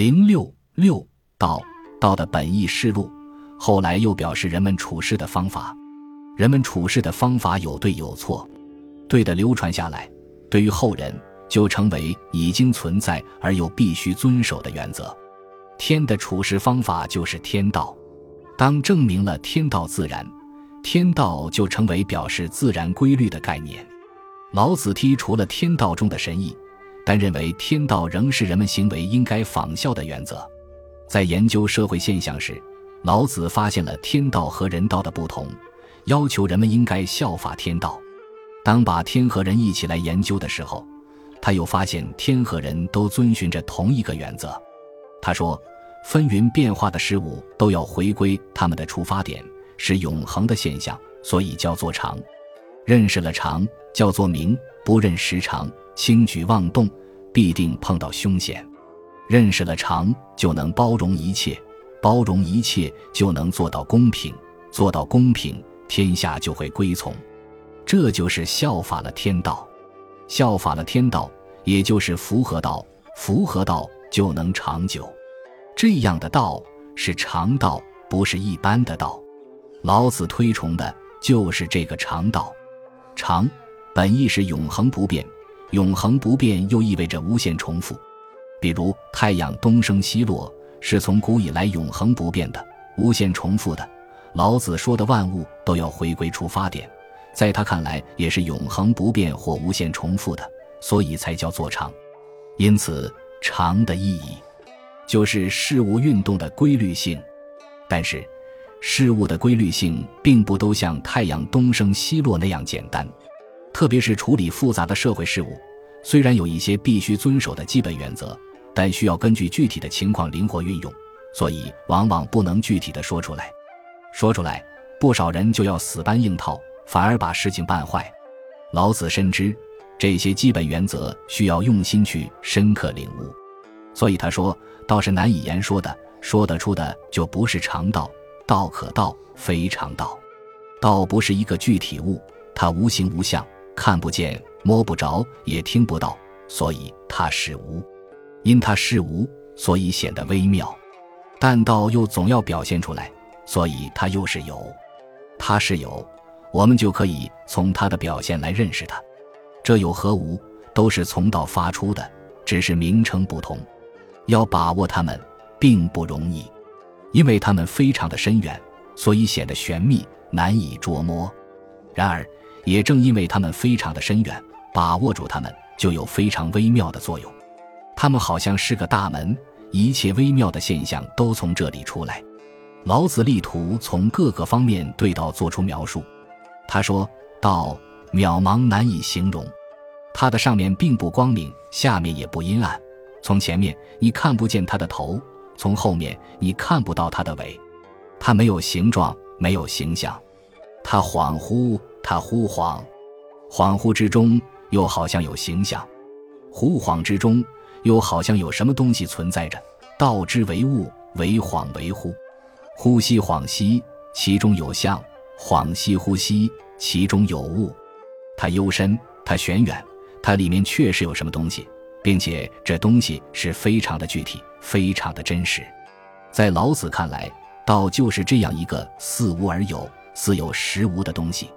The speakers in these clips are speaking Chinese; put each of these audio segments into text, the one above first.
零六六道道的本意是路，后来又表示人们处事的方法。人们处事的方法有对有错，对的流传下来，对于后人就成为已经存在而又必须遵守的原则。天的处事方法就是天道。当证明了天道自然，天道就成为表示自然规律的概念。老子剔除了天道中的神意。但认为天道仍是人们行为应该仿效的原则。在研究社会现象时，老子发现了天道和人道的不同，要求人们应该效法天道。当把天和人一起来研究的时候，他又发现天和人都遵循着同一个原则。他说：“纷纭变化的事物都要回归他们的出发点，是永恒的现象，所以叫做常。认识了常，叫做明；不认时常，轻举妄动。”必定碰到凶险，认识了常，就能包容一切；包容一切，就能做到公平；做到公平，天下就会归从。这就是效法了天道，效法了天道，也就是符合道，符合道就能长久。这样的道是常道，不是一般的道。老子推崇的就是这个常道。常，本意是永恒不变。永恒不变又意味着无限重复，比如太阳东升西落是从古以来永恒不变的、无限重复的。老子说的万物都要回归出发点，在他看来也是永恒不变或无限重复的，所以才叫做长。因此，长的意义就是事物运动的规律性。但是，事物的规律性并不都像太阳东升西落那样简单。特别是处理复杂的社会事务，虽然有一些必须遵守的基本原则，但需要根据具体的情况灵活运用，所以往往不能具体的说出来。说出来，不少人就要死搬硬套，反而把事情办坏。老子深知这些基本原则需要用心去深刻领悟，所以他说：“道是难以言说的，说得出的就不是常道。道可道，非常道。道不是一个具体物，它无形无相。”看不见、摸不着、也听不到，所以它是无；因它是无，所以显得微妙。但道又总要表现出来，所以它又是有。它是有，我们就可以从它的表现来认识它。这有和无都是从道发出的，只是名称不同。要把握它们并不容易，因为它们非常的深远，所以显得玄秘难以捉摸。然而。也正因为它们非常的深远，把握住它们就有非常微妙的作用。它们好像是个大门，一切微妙的现象都从这里出来。老子力图从各个方面对道做出描述。他说道渺茫难以形容，它的上面并不光明，下面也不阴暗。从前面你看不见它的头，从后面你看不到它的尾。它没有形状，没有形象，它恍惚。他忽恍，恍惚之中又好像有形象，忽恍之中又好像有什么东西存在着。道之为物，为恍为惚。呼吸恍兮，其中有象；恍兮呼吸，其中有物。它幽深，它玄远，它里面确实有什么东西，并且这东西是非常的具体，非常的真实。在老子看来，道就是这样一个似无而有、似有实无的东西。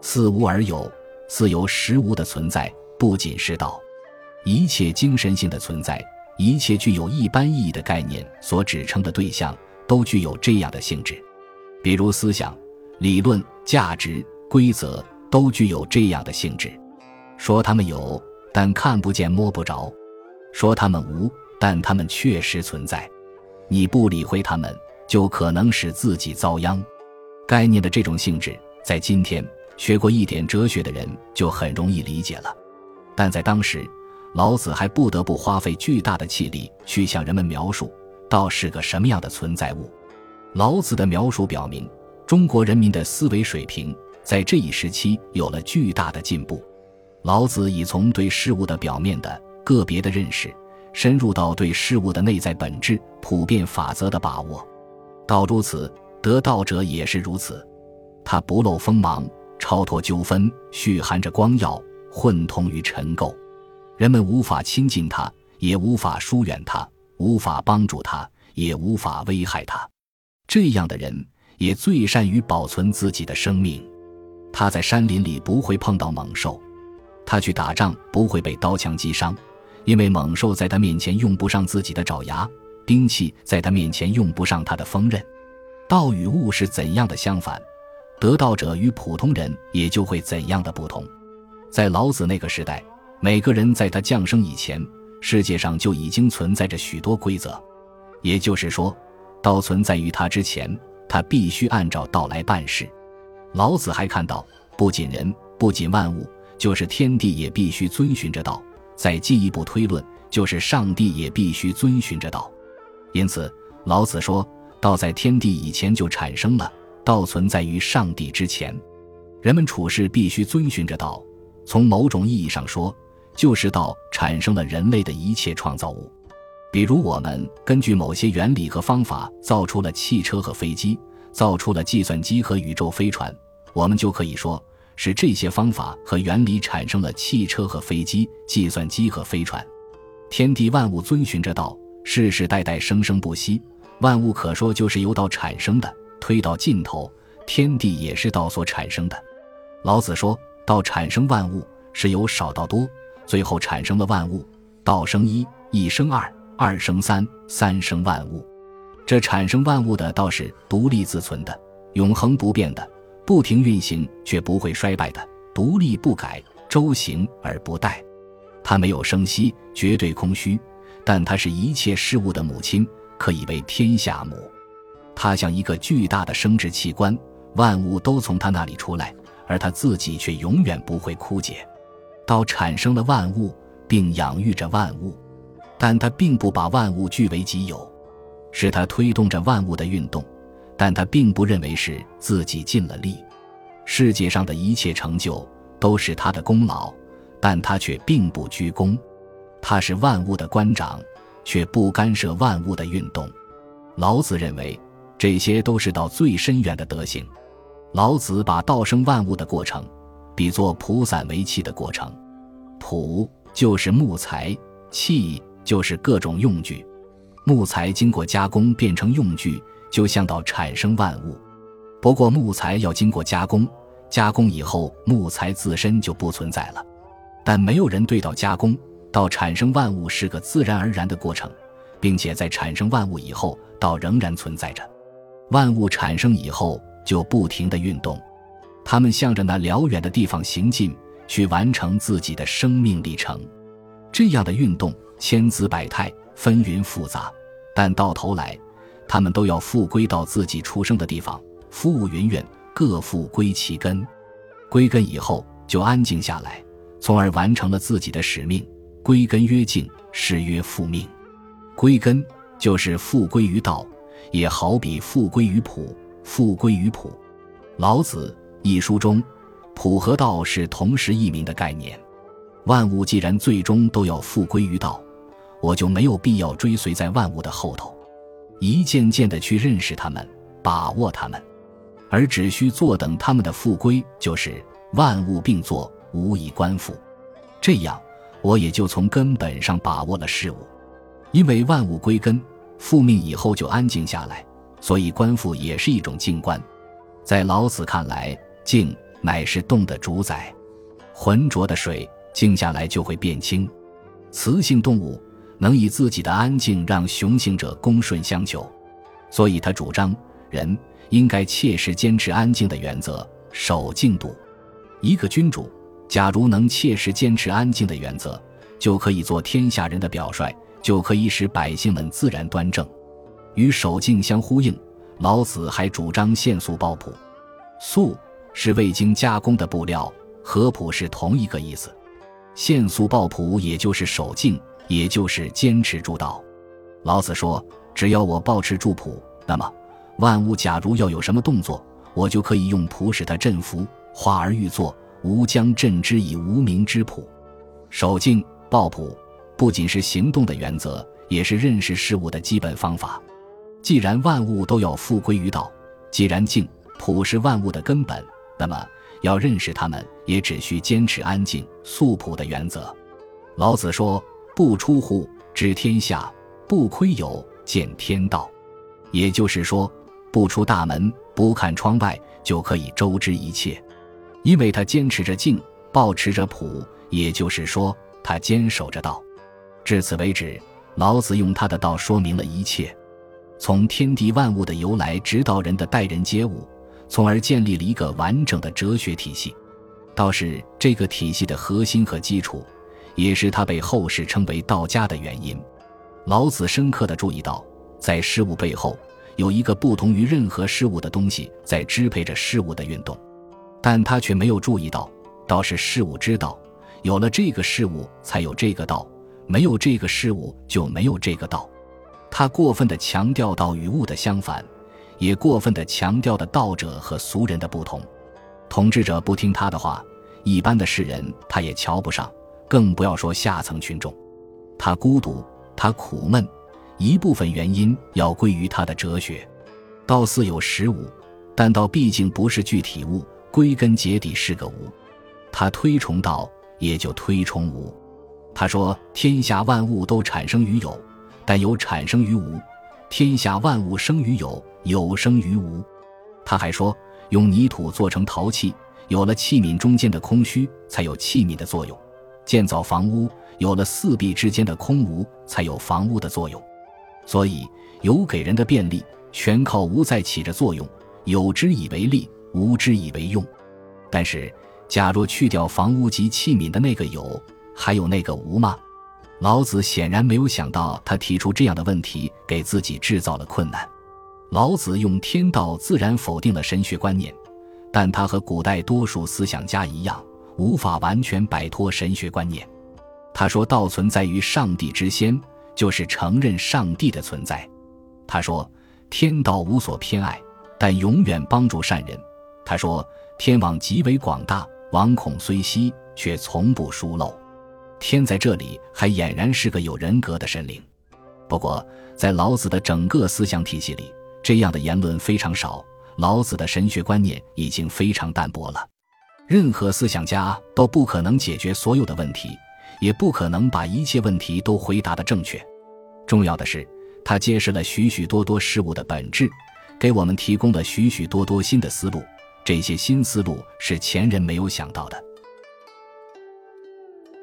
似无而有，似有实无的存在，不仅是道，一切精神性的存在，一切具有一般意义的概念所指称的对象，都具有这样的性质。比如思想、理论、价值、规则，都具有这样的性质。说他们有，但看不见摸不着；说他们无，但他们确实存在。你不理会他们，就可能使自己遭殃。概念的这种性质，在今天。学过一点哲学的人就很容易理解了，但在当时，老子还不得不花费巨大的气力去向人们描述道是个什么样的存在物。老子的描述表明，中国人民的思维水平在这一时期有了巨大的进步。老子已从对事物的表面的个别的认识，深入到对事物的内在本质、普遍法则的把握。道如此，得道者也是如此，他不露锋芒。超脱纠纷，蓄含着光耀，混通于尘垢，人们无法亲近它，也无法疏远它，无法帮助他，也无法危害他。这样的人也最善于保存自己的生命。他在山林里不会碰到猛兽，他去打仗不会被刀枪击伤，因为猛兽在他面前用不上自己的爪牙，兵器在他面前用不上他的锋刃。道与物是怎样的相反，得道者与普通人也就会怎样的不同。在老子那个时代，每个人在他降生以前，世界上就已经存在着许多规则，也就是说。道存在于他之前，他必须按照道来办事。老子还看到，不仅人，不仅万物，就是天地也必须遵循着道。再进一步推论，就是上帝也必须遵循着道。因此，老子说道在天地以前就产生了，道存在于上帝之前。人们处事必须遵循着道。从某种意义上说，就是道产生了人类的一切创造物。比如，我们根据某些原理和方法造出了汽车和飞机，造出了计算机和宇宙飞船，我们就可以说是这些方法和原理产生了汽车和飞机、计算机和飞船。天地万物遵循着道，世世代代生生不息，万物可说就是由道产生的。推到尽头，天地也是道所产生的。老子说道产生万物是由少到多，最后产生了万物。道生一，一生二。二生三，三生万物，这产生万物的道是独立自存的、永恒不变的、不停运行却不会衰败的、独立不改、周行而不殆。它没有生息，绝对空虚，但它是一切事物的母亲，可以为天下母。它像一个巨大的生殖器官，万物都从它那里出来，而它自己却永远不会枯竭。道产生了万物，并养育着万物。但他并不把万物据为己有，是他推动着万物的运动，但他并不认为是自己尽了力。世界上的一切成就都是他的功劳，但他却并不居功。他是万物的官长，却不干涉万物的运动。老子认为，这些都是道最深远的德行。老子把道生万物的过程，比作蒲散为器的过程。蒲就是木材，器。就是各种用具，木材经过加工变成用具，就像到产生万物。不过木材要经过加工，加工以后木材自身就不存在了。但没有人对道加工到产生万物是个自然而然的过程，并且在产生万物以后，道仍然存在着。万物产生以后就不停的运动，它们向着那辽远的地方行进，去完成自己的生命历程。这样的运动。千姿百态，纷纭复杂，但到头来，他们都要复归到自己出生的地方。夫物云云，各复归其根。归根以后，就安静下来，从而完成了自己的使命。归根曰静，是曰复命。归根就是复归于道，也好比复归于朴。复归于朴，《老子》一书中，朴和道是同时异名的概念。万物既然最终都要复归于道。我就没有必要追随在万物的后头，一件件的去认识他们，把握他们，而只需坐等他们的复归，就是万物并作，无以观复。这样，我也就从根本上把握了事物。因为万物归根复命以后就安静下来，所以观复也是一种静观。在老子看来，静乃是动的主宰。浑浊的水静下来就会变清，雌性动物。能以自己的安静让雄性者恭顺相求，所以他主张人应该切实坚持安静的原则，守静笃。一个君主假如能切实坚持安静的原则，就可以做天下人的表率，就可以使百姓们自然端正。与守静相呼应，老子还主张限素抱朴。素是未经加工的布料，和朴是同一个意思。限素抱朴也就是守静。也就是坚持住道。老子说：“只要我保持住朴，那么万物假如要有什么动作，我就可以用朴使它振服。化而欲作，吾将振之以无名之朴。守静抱朴，不仅是行动的原则，也是认识事物的基本方法。既然万物都要复归于道，既然静朴是万物的根本，那么要认识它们，也只需坚持安静素朴的原则。”老子说。不出户知天下，不窥有见天道，也就是说，不出大门，不看窗外，就可以周知一切。因为他坚持着静，保持着朴，也就是说，他坚守着道。至此为止，老子用他的道说明了一切，从天地万物的由来，直到人的待人接物，从而建立了一个完整的哲学体系。道是这个体系的核心和基础，也是他被后世称为道家的原因。老子深刻地注意到，在事物背后有一个不同于任何事物的东西在支配着事物的运动，但他却没有注意到，道是事物之道，有了这个事物才有这个道，没有这个事物就没有这个道。他过分地强调道与物的相反，也过分地强调的道者和俗人的不同。统治者不听他的话，一般的世人他也瞧不上，更不要说下层群众。他孤独。他苦闷，一部分原因要归于他的哲学。道似有实无，但道毕竟不是具体物，归根结底是个无。他推崇道，也就推崇无。他说：“天下万物都产生于有，但有产生于无；天下万物生于有，有生于无。”他还说：“用泥土做成陶器，有了器皿中间的空虚，才有器皿的作用；建造房屋。”有了四壁之间的空无，才有房屋的作用。所以有给人的便利，全靠无在起着作用。有之以为利，无之以为用。但是，假若去掉房屋及器皿的那个有，还有那个无吗？老子显然没有想到，他提出这样的问题，给自己制造了困难。老子用天道自然否定了神学观念，但他和古代多数思想家一样，无法完全摆脱神学观念。他说道存在于上帝之先，就是承认上帝的存在。他说天道无所偏爱，但永远帮助善人。他说天网极为广大，网孔虽稀，却从不疏漏。天在这里还俨然是个有人格的神灵。不过在老子的整个思想体系里，这样的言论非常少。老子的神学观念已经非常淡薄了。任何思想家都不可能解决所有的问题。也不可能把一切问题都回答的正确。重要的是，他揭示了许许多多事物的本质，给我们提供了许许多多新的思路。这些新思路是前人没有想到的。